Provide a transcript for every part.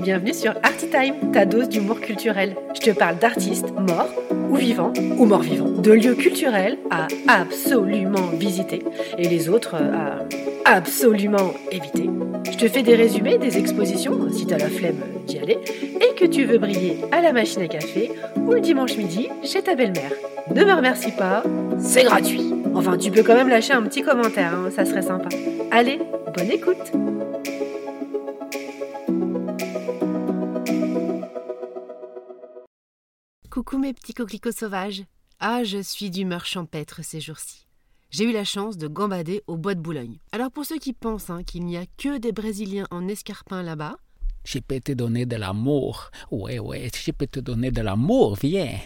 Bienvenue sur Artitime, ta dose d'humour culturel. Je te parle d'artistes morts ou vivants ou morts vivants, de lieux culturels à absolument visiter et les autres à absolument éviter. Je te fais des résumés des expositions si t'as la flemme d'y aller et que tu veux briller à la machine à café ou le dimanche midi chez ta belle-mère. Ne me remercie pas, c'est gratuit. Enfin, tu peux quand même lâcher un petit commentaire, hein, ça serait sympa. Allez, bonne écoute Coucou mes petits coquelicots sauvages. Ah, je suis d'humeur champêtre ces jours-ci. J'ai eu la chance de gambader au bois de Boulogne. Alors pour ceux qui pensent hein, qu'il n'y a que des Brésiliens en escarpin là-bas, je peux te donner de l'amour. Ouais, ouais, je peux te donner de l'amour, viens.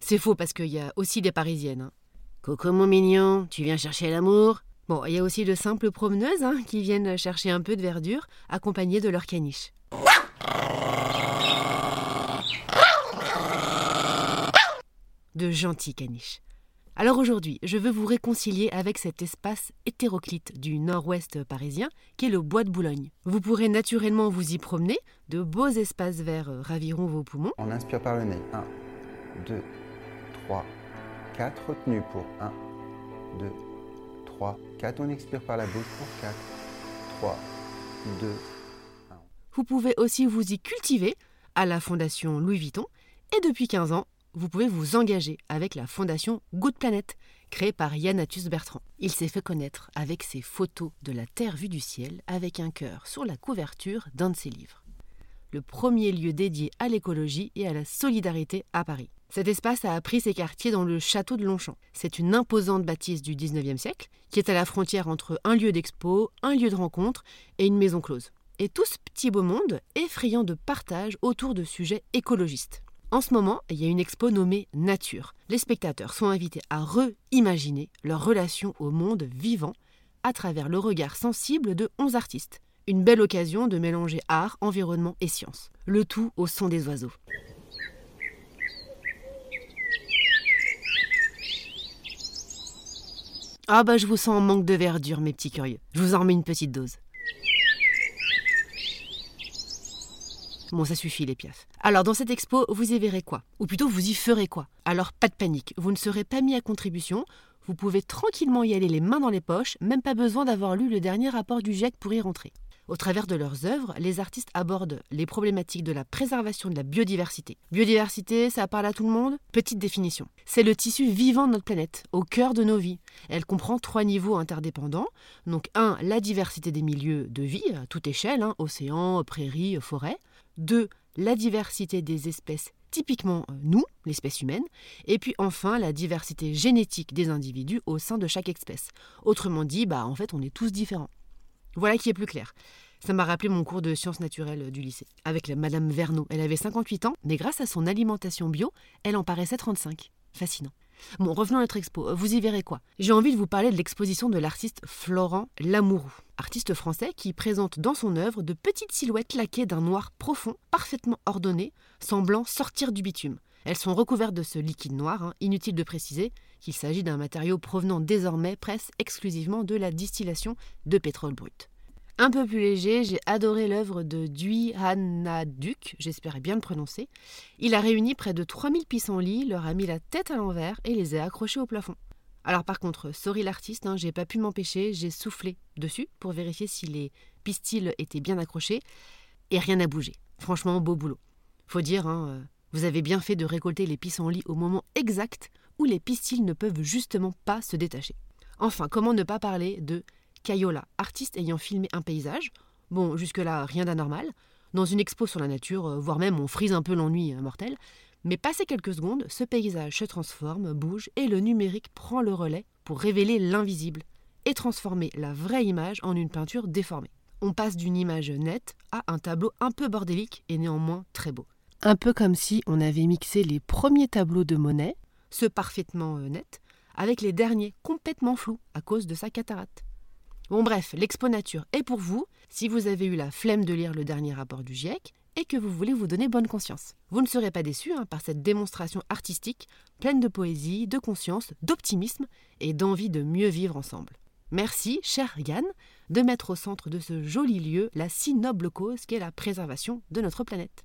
C'est faux parce qu'il y a aussi des Parisiennes. Hein. Coco mon mignon, tu viens chercher l'amour? Bon, il y a aussi de simples promeneuses hein, qui viennent chercher un peu de verdure accompagnées de leur caniche. de gentils caniches. Alors aujourd'hui, je veux vous réconcilier avec cet espace hétéroclite du nord-ouest parisien qu'est le bois de Boulogne. Vous pourrez naturellement vous y promener, de beaux espaces verts raviront vos poumons. On inspire par le nez. 1, 2, 3, 4. Retenue pour 1, 2, 3, 4. On expire par la bouche pour 4, 3, 2, 1. Vous pouvez aussi vous y cultiver à la Fondation Louis Vuitton et depuis 15 ans vous pouvez vous engager avec la fondation Good Planet, créée par Yanatus Bertrand. Il s'est fait connaître avec ses photos de la Terre vue du ciel avec un cœur sur la couverture d'un de ses livres. Le premier lieu dédié à l'écologie et à la solidarité à Paris. Cet espace a appris ses quartiers dans le château de Longchamp. C'est une imposante bâtisse du 19e siècle qui est à la frontière entre un lieu d'expo, un lieu de rencontre et une maison close. Et tout ce petit beau monde effrayant de partage autour de sujets écologistes. En ce moment, il y a une expo nommée Nature. Les spectateurs sont invités à re-imaginer leur relation au monde vivant à travers le regard sensible de 11 artistes. Une belle occasion de mélanger art, environnement et science. Le tout au son des oiseaux. Ah bah je vous sens en manque de verdure mes petits curieux. Je vous en remets une petite dose. Bon, ça suffit les piafs. Alors, dans cette expo, vous y verrez quoi? Ou plutôt, vous y ferez quoi? Alors, pas de panique, vous ne serez pas mis à contribution. Vous pouvez tranquillement y aller les mains dans les poches, même pas besoin d'avoir lu le dernier rapport du GIEC pour y rentrer. Au travers de leurs œuvres, les artistes abordent les problématiques de la préservation de la biodiversité. Biodiversité, ça parle à tout le monde? Petite définition. C'est le tissu vivant de notre planète, au cœur de nos vies. Elle comprend trois niveaux interdépendants. Donc, un, la diversité des milieux de vie, à toute échelle, hein, océan, prairies, forêts. Deux, la diversité des espèces, typiquement euh, nous, l'espèce humaine. Et puis enfin, la diversité génétique des individus au sein de chaque espèce. Autrement dit, bah, en fait, on est tous différents. Voilà qui est plus clair. Ça m'a rappelé mon cours de sciences naturelles du lycée, avec Madame Verneau. Elle avait 58 ans, mais grâce à son alimentation bio, elle en paraissait 35. Fascinant. Bon, revenons à notre expo. Vous y verrez quoi? J'ai envie de vous parler de l'exposition de l'artiste Florent Lamourou, artiste français qui présente dans son œuvre de petites silhouettes laquées d'un noir profond, parfaitement ordonné, semblant sortir du bitume. Elles sont recouvertes de ce liquide noir, hein. inutile de préciser qu'il s'agit d'un matériau provenant désormais presque exclusivement de la distillation de pétrole brut. Un peu plus léger, j'ai adoré l'œuvre de Dui Hanaduk, j'espère bien le prononcer. Il a réuni près de 3000 pissenlits, leur a mis la tête à l'envers et les a accrochés au plafond. Alors par contre, sorry l'artiste, hein, j'ai pas pu m'empêcher, j'ai soufflé dessus pour vérifier si les pistils étaient bien accrochés et rien n'a bougé. Franchement, beau boulot. Faut dire, hein, euh, vous avez bien fait de récolter les pissenlits au moment exact où les pistils ne peuvent justement pas se détacher. Enfin, comment ne pas parler de Cayola, artiste ayant filmé un paysage. Bon, jusque-là, rien d'anormal. Dans une expo sur la nature, euh, voire même on frise un peu l'ennui euh, mortel. Mais passé quelques secondes, ce paysage se transforme, bouge, et le numérique prend le relais pour révéler l'invisible et transformer la vraie image en une peinture déformée. On passe d'une image nette à un tableau un peu bordélique et néanmoins très beau. Un peu comme si on avait mixé les premiers tableaux de Monet, ceux parfaitement euh, nets, avec les derniers complètement flous à cause de sa cataracte. Bon bref, l'expo nature est pour vous si vous avez eu la flemme de lire le dernier rapport du GIEC et que vous voulez vous donner bonne conscience. Vous ne serez pas déçus hein, par cette démonstration artistique pleine de poésie, de conscience, d'optimisme et d'envie de mieux vivre ensemble. Merci, cher Yann, de mettre au centre de ce joli lieu la si noble cause qu'est la préservation de notre planète.